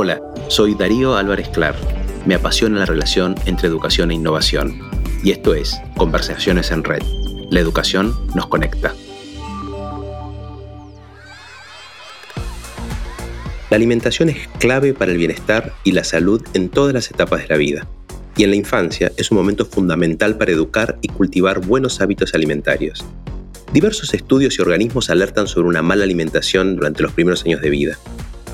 Hola, soy Darío Álvarez Clar. Me apasiona la relación entre educación e innovación. Y esto es Conversaciones en Red. La educación nos conecta. La alimentación es clave para el bienestar y la salud en todas las etapas de la vida. Y en la infancia es un momento fundamental para educar y cultivar buenos hábitos alimentarios. Diversos estudios y organismos alertan sobre una mala alimentación durante los primeros años de vida.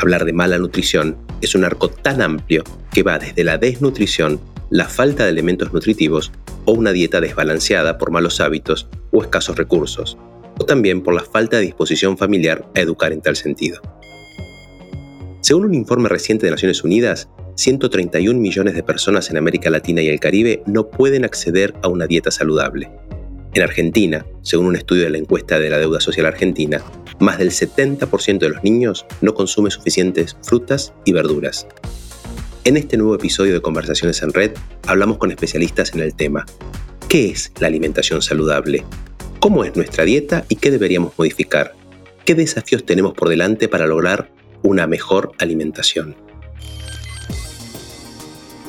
Hablar de mala nutrición es un arco tan amplio que va desde la desnutrición, la falta de elementos nutritivos o una dieta desbalanceada por malos hábitos o escasos recursos, o también por la falta de disposición familiar a educar en tal sentido. Según un informe reciente de Naciones Unidas, 131 millones de personas en América Latina y el Caribe no pueden acceder a una dieta saludable. En Argentina, según un estudio de la encuesta de la deuda social argentina, más del 70% de los niños no consume suficientes frutas y verduras. En este nuevo episodio de Conversaciones en Red hablamos con especialistas en el tema. ¿Qué es la alimentación saludable? ¿Cómo es nuestra dieta y qué deberíamos modificar? ¿Qué desafíos tenemos por delante para lograr una mejor alimentación?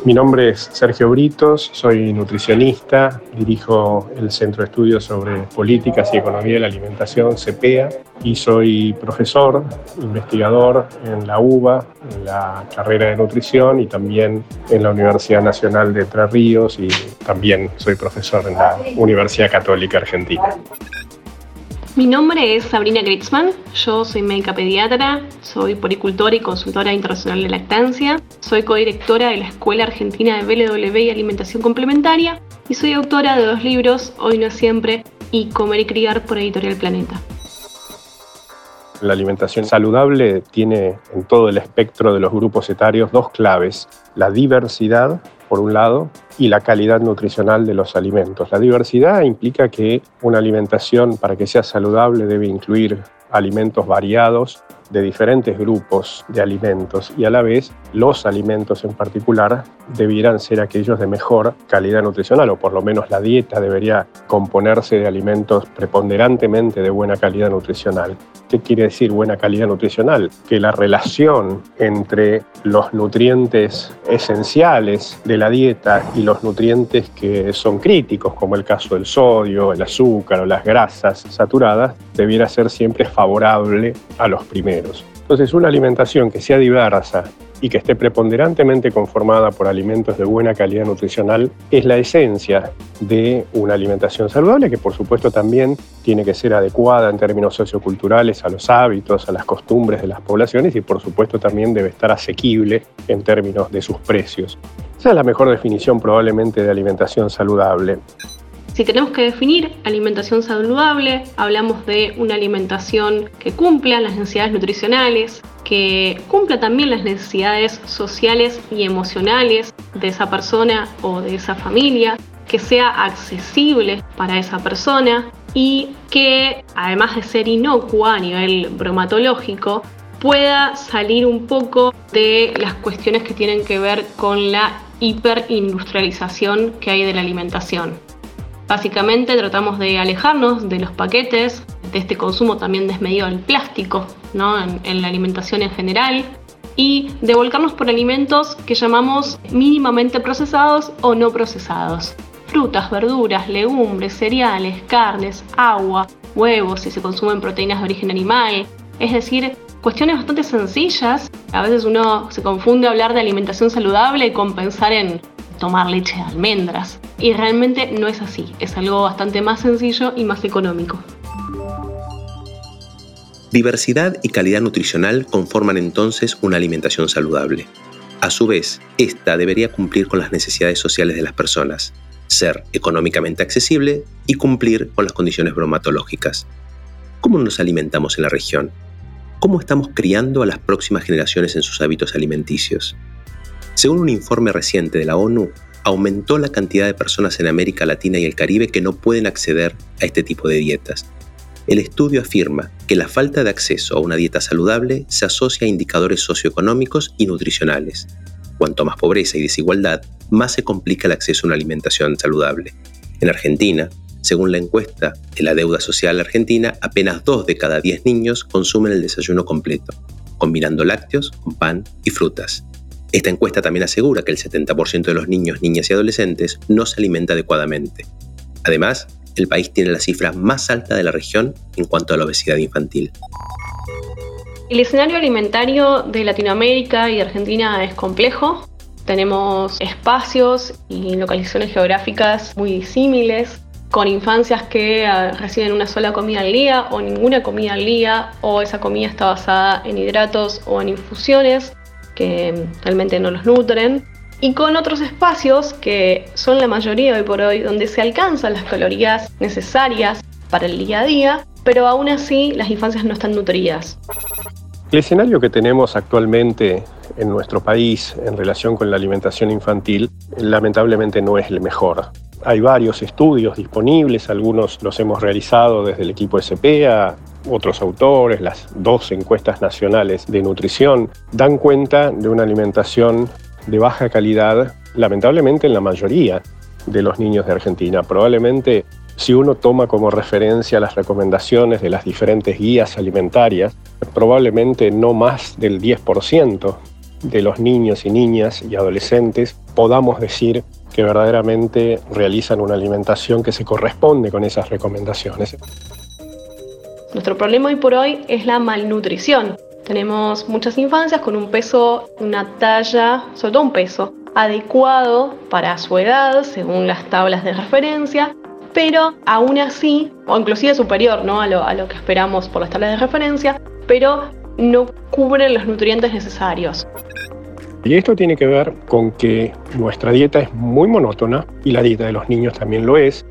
Mi nombre es Sergio Britos, soy nutricionista, dirijo el Centro de Estudios sobre Políticas y Economía de la Alimentación, CEPEA, y soy profesor, investigador en la UBA, en la carrera de nutrición y también en la Universidad Nacional de Entre Ríos y también soy profesor en la Universidad Católica Argentina. Mi nombre es Sabrina Gritzman, yo soy médica pediatra, soy poricultora y consultora internacional de lactancia, soy codirectora de la Escuela Argentina de BLW y Alimentación Complementaria y soy autora de dos libros, Hoy no siempre y Comer y Criar por Editorial Planeta. La alimentación saludable tiene en todo el espectro de los grupos etarios dos claves, la diversidad por un lado, y la calidad nutricional de los alimentos. La diversidad implica que una alimentación, para que sea saludable, debe incluir alimentos variados de diferentes grupos de alimentos y a la vez los alimentos en particular debieran ser aquellos de mejor calidad nutricional o por lo menos la dieta debería componerse de alimentos preponderantemente de buena calidad nutricional. ¿Qué quiere decir buena calidad nutricional? Que la relación entre los nutrientes esenciales de la dieta y los nutrientes que son críticos, como el caso del sodio, el azúcar o las grasas saturadas, debiera ser siempre favorable a los primeros. Entonces, una alimentación que sea diversa y que esté preponderantemente conformada por alimentos de buena calidad nutricional es la esencia de una alimentación saludable que por supuesto también tiene que ser adecuada en términos socioculturales a los hábitos, a las costumbres de las poblaciones y por supuesto también debe estar asequible en términos de sus precios. Esa es la mejor definición probablemente de alimentación saludable. Si tenemos que definir alimentación saludable, hablamos de una alimentación que cumpla las necesidades nutricionales, que cumpla también las necesidades sociales y emocionales de esa persona o de esa familia, que sea accesible para esa persona y que, además de ser inocua a nivel bromatológico, pueda salir un poco de las cuestiones que tienen que ver con la hiperindustrialización que hay de la alimentación. Básicamente tratamos de alejarnos de los paquetes, este consumo también desmedido del plástico ¿no? en, la alimentación en general y de volcarnos por alimentos que llamamos mínimamente procesados o no procesados. Frutas, verduras, legumbres, cereales, carnes, agua, huevos si se consumen proteínas de origen animal. Es decir, cuestiones bastante sencillas. A veces uno se confunde hablar de alimentación saludable con pensar en tomar leche de almendras. Y realmente no es así, es algo bastante más sencillo y más económico. Diversidad y calidad nutricional conforman entonces una alimentación saludable. A su vez, esta debería cumplir con las necesidades sociales de las personas, ser económicamente accesible y cumplir con las condiciones bromatológicas. ¿Cómo nos alimentamos en la región? ¿Cómo estamos criando a las próximas generaciones en sus hábitos alimenticios? Según un informe reciente de la ONU, aumentó la cantidad de personas en América Latina y el Caribe que no pueden acceder a este tipo de dietas. El estudio afirma que la falta de acceso a una dieta saludable se asocia a indicadores socioeconómicos y nutricionales. Cuanto más pobreza y desigualdad, más se complica el acceso a una alimentación saludable. En Argentina, según la encuesta de la deuda social argentina, apenas dos de cada diez niños consumen el desayuno completo combinando lácteos con pan y frutas. Esta encuesta también asegura que el 70% de los niños, niñas y adolescentes no se alimenta adecuadamente. Además, el país tiene la cifra más alta de la región en cuanto a la obesidad infantil. El escenario alimentario de Latinoamérica y Argentina es complejo. Tenemos espacios y localizaciones geográficas muy disímiles, con infancias que ah, reciben una sola comida al día o ninguna comida al día, o esa comida está basada en hidratos o en infusiones que realmente no los nutren. Y con otros espacios que son la mayoría hoy por hoy, donde se alcanzan las calorías necesarias para el día a día, pero aún así las infancias no están nutridas. El escenario que tenemos actualmente en nuestro país en relación con la alimentación infantil lamentablemente no es el mejor. Hay varios estudios disponibles, algunos los hemos realizado desde el equipo SPA, otros autores, las dos encuestas nacionales de nutrición, dan cuenta de una alimentación de baja calidad, lamentablemente en la mayoría de los niños de Argentina. Probablemente si uno toma como referencia las recomendaciones de las diferentes guías alimentarias, probablemente no más del 10% de los niños y niñas y adolescentes podamos decir que verdaderamente realizan una alimentación que se corresponde con esas recomendaciones. Nuestro problema hoy por hoy es la malnutrición. Tenemos muchas infancias con un peso, una talla, sobre todo un peso adecuado para su edad, según las tablas de referencia, pero aún así, o inclusive superior ¿no? a, lo, a lo que esperamos por las tablas de referencia, pero no cubren los nutrientes necesarios. Y esto tiene que ver con que nuestra dieta es muy monótona y la dieta de los niños también lo es.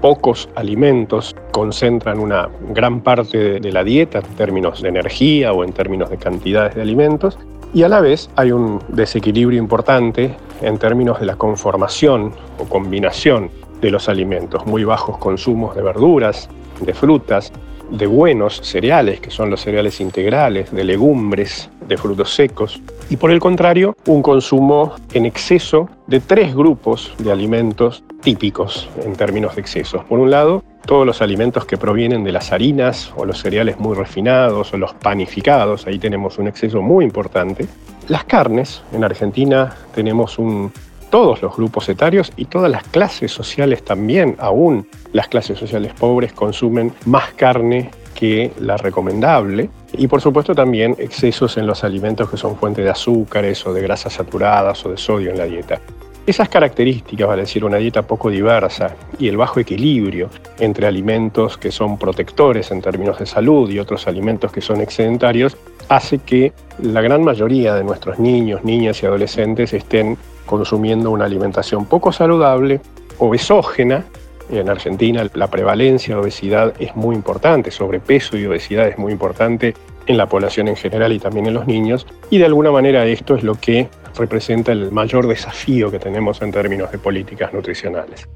Pocos alimentos concentran una gran parte de la dieta en términos de energía o en términos de cantidades de alimentos. Y a la vez hay un desequilibrio importante en términos de la conformación o combinación de los alimentos, muy bajos consumos de verduras, de frutas, de buenos cereales, que son los cereales integrales, de legumbres, de frutos secos, y por el contrario, un consumo en exceso de tres grupos de alimentos típicos en términos de excesos. Por un lado, todos los alimentos que provienen de las harinas o los cereales muy refinados o los panificados, ahí tenemos un exceso muy importante. Las carnes, en Argentina tenemos un todos los grupos etarios y todas las clases sociales también, aún las clases sociales pobres consumen más carne que la recomendable y por supuesto también excesos en los alimentos que son fuente de azúcares o de grasas saturadas o de sodio en la dieta. Esas características, vale decir, una dieta poco diversa y el bajo equilibrio entre alimentos que son protectores en términos de salud y otros alimentos que son excedentarios, hace que la gran mayoría de nuestros niños, niñas y adolescentes estén consumiendo una alimentación poco saludable, obesógena. En Argentina la prevalencia de obesidad es muy importante, sobrepeso y obesidad es muy importante en la población en general y también en los niños, y de alguna manera esto es lo que representa el mayor desafío que tenemos en términos de políticas nutricionales.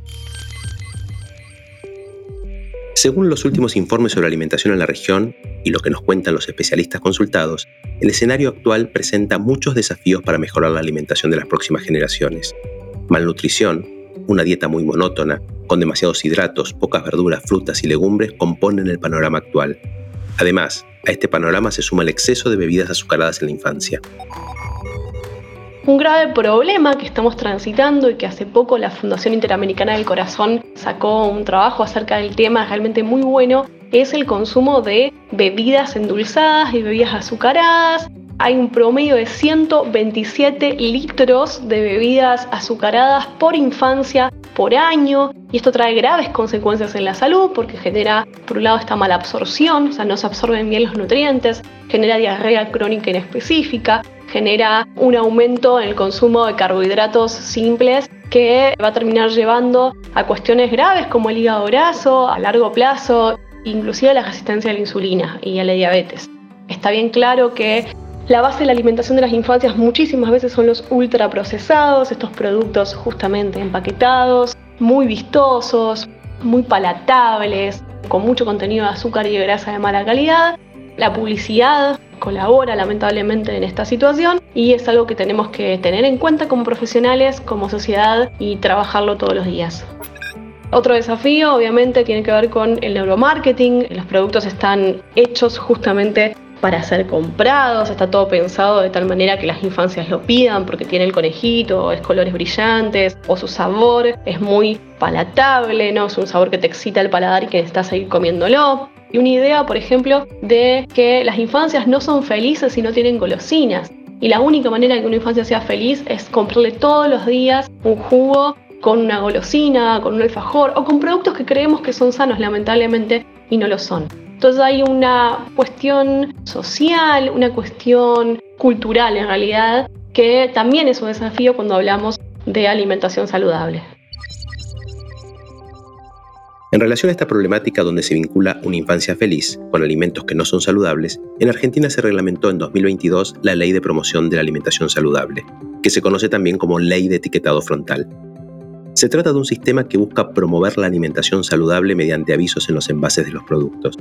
Según los últimos informes sobre alimentación en la región y lo que nos cuentan los especialistas consultados, el escenario actual presenta muchos desafíos para mejorar la alimentación de las próximas generaciones. Malnutrición, una dieta muy monótona, con demasiados hidratos, pocas verduras, frutas y legumbres componen el panorama actual. Además, a este panorama se suma el exceso de bebidas azucaradas en la infancia. Un grave problema que estamos transitando y que hace poco la Fundación Interamericana del Corazón sacó un trabajo acerca del tema realmente muy bueno, es el consumo de bebidas endulzadas y bebidas azucaradas. Hay un promedio de 127 litros de bebidas azucaradas por infancia por año y esto trae graves consecuencias en la salud porque genera, por un lado, esta mala absorción, o sea, no se absorben bien los nutrientes, genera diarrea crónica inespecífica, genera un aumento en el consumo de carbohidratos simples que va a terminar llevando a cuestiones graves como el hígado graso a largo plazo, inclusive la resistencia a la insulina y a la diabetes. Está bien claro que la base de la alimentación de las infancias muchísimas veces son los ultraprocesados, estos productos justamente empaquetados, muy vistosos, muy palatables, con mucho contenido de azúcar y de grasa de mala calidad. La publicidad colabora lamentablemente en esta situación y es algo que tenemos que tener en cuenta como profesionales, como sociedad y trabajarlo todos los días. Otro desafío obviamente tiene que ver con el neuromarketing. Los productos están hechos justamente para ser comprados, está todo pensado de tal manera que las infancias lo pidan porque tiene el conejito, es colores brillantes o su sabor es muy palatable, ¿no? Es un sabor que te excita el paladar y que necesitas seguir comiéndolo. Y una idea, por ejemplo, de que las infancias no son felices si no tienen golosinas. Y la única manera de que una infancia sea feliz es comprarle todos los días un jugo con una golosina, con un alfajor o con productos que creemos que son sanos, lamentablemente, y no lo son. Entonces hay una cuestión social, una cuestión cultural en realidad, que también es un desafío cuando hablamos de alimentación saludable. En relación a esta problemática donde se vincula una infancia feliz con alimentos que no son saludables, en Argentina se reglamentó en 2022 la Ley de Promoción de la Alimentación Saludable, que se conoce también como Ley de Etiquetado Frontal. Se trata de un sistema que busca promover la alimentación saludable mediante avisos en los envases de los productos,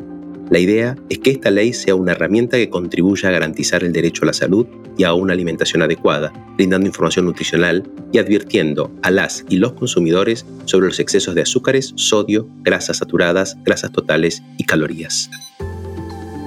la idea es que esta ley sea una herramienta que contribuya a garantizar el derecho a la salud y a una alimentación adecuada, brindando información nutricional y advirtiendo a las y los consumidores sobre los excesos de azúcares, sodio, grasas saturadas, grasas totales y calorías.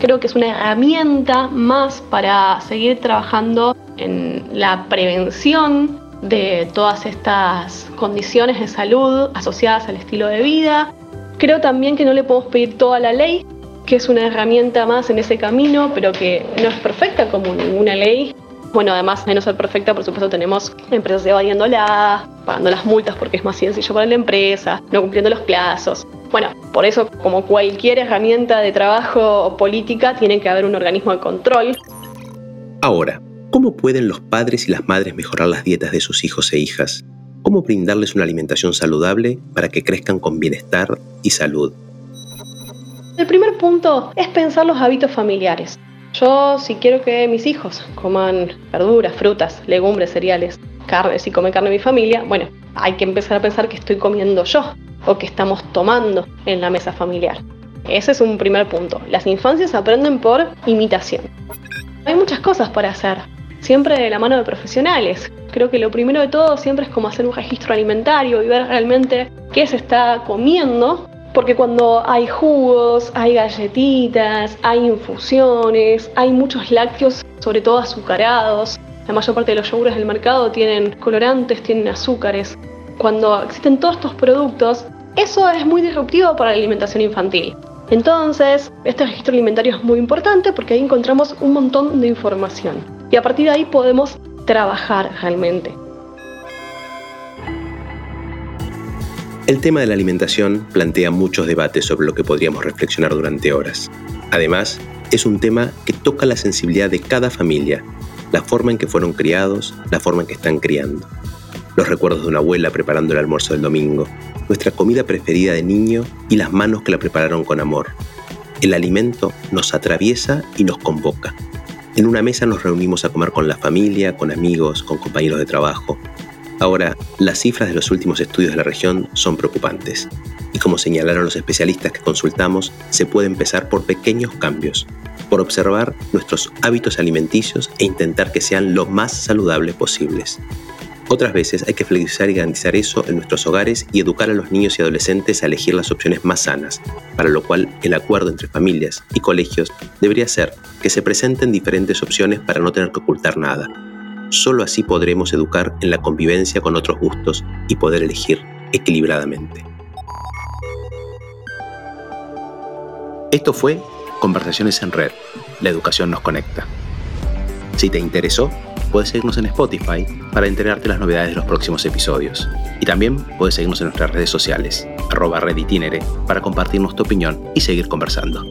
Creo que es una herramienta más para seguir trabajando en la prevención de todas estas condiciones de salud asociadas al estilo de vida. Creo también que no le podemos pedir toda la ley, que es una herramienta más en ese camino, pero que no es perfecta como ninguna ley. Bueno, además de no ser perfecta, por supuesto tenemos empresas evadiéndola, pagando las multas porque es más sencillo para la empresa, no cumpliendo los plazos. Bueno, por eso, como cualquier herramienta de trabajo o política, tiene que haber un organismo de control. Ahora, ¿cómo pueden los padres y las madres mejorar las dietas de sus hijos e hijas? ¿Cómo brindarles una alimentación saludable para que crezcan con bienestar y salud? El primer punto es pensar los hábitos familiares. Yo si quiero que mis hijos coman verduras, frutas, legumbres, cereales, carne, si come carne mi familia, bueno, hay que empezar a pensar que estoy comiendo yo o que estamos tomando en la mesa familiar. Ese es un primer punto. Las infancias aprenden por imitación. Hay muchas cosas para hacer, siempre de la mano de profesionales. Creo que lo primero de todo siempre es como hacer un registro alimentario y ver realmente qué se está comiendo porque cuando hay jugos, hay galletitas, hay infusiones, hay muchos lácteos, sobre todo azucarados. La mayor parte de los yogures del mercado tienen colorantes, tienen azúcares. Cuando existen todos estos productos, eso es muy disruptivo para la alimentación infantil. Entonces, este registro alimentario es muy importante porque ahí encontramos un montón de información. Y a partir de ahí podemos trabajar realmente. El tema de la alimentación plantea muchos debates sobre lo que podríamos reflexionar durante horas. Además, es un tema que toca la sensibilidad de cada familia, la forma en que fueron criados, la forma en que están criando. Los recuerdos de una abuela preparando el almuerzo del domingo, nuestra comida preferida de niño y las manos que la prepararon con amor. El alimento nos atraviesa y nos convoca. En una mesa nos reunimos a comer con la familia, con amigos, con compañeros de trabajo, Ahora, las cifras de los últimos estudios de la región son preocupantes, y como señalaron los especialistas que consultamos, se puede empezar por pequeños cambios, por observar nuestros hábitos alimenticios e intentar que sean lo más saludables posibles. Otras veces hay que flexibilizar y garantizar eso en nuestros hogares y educar a los niños y adolescentes a elegir las opciones más sanas, para lo cual el acuerdo entre familias y colegios debería ser que se presenten diferentes opciones para no tener que ocultar nada, Solo así podremos educar en la convivencia con otros gustos y poder elegir equilibradamente. Esto fue Conversaciones en Red. La educación nos conecta. Si te interesó, puedes seguirnos en Spotify para enterarte de las novedades de los próximos episodios. Y también puedes seguirnos en nuestras redes sociales, arroba reditinere, para compartirnos tu opinión y seguir conversando.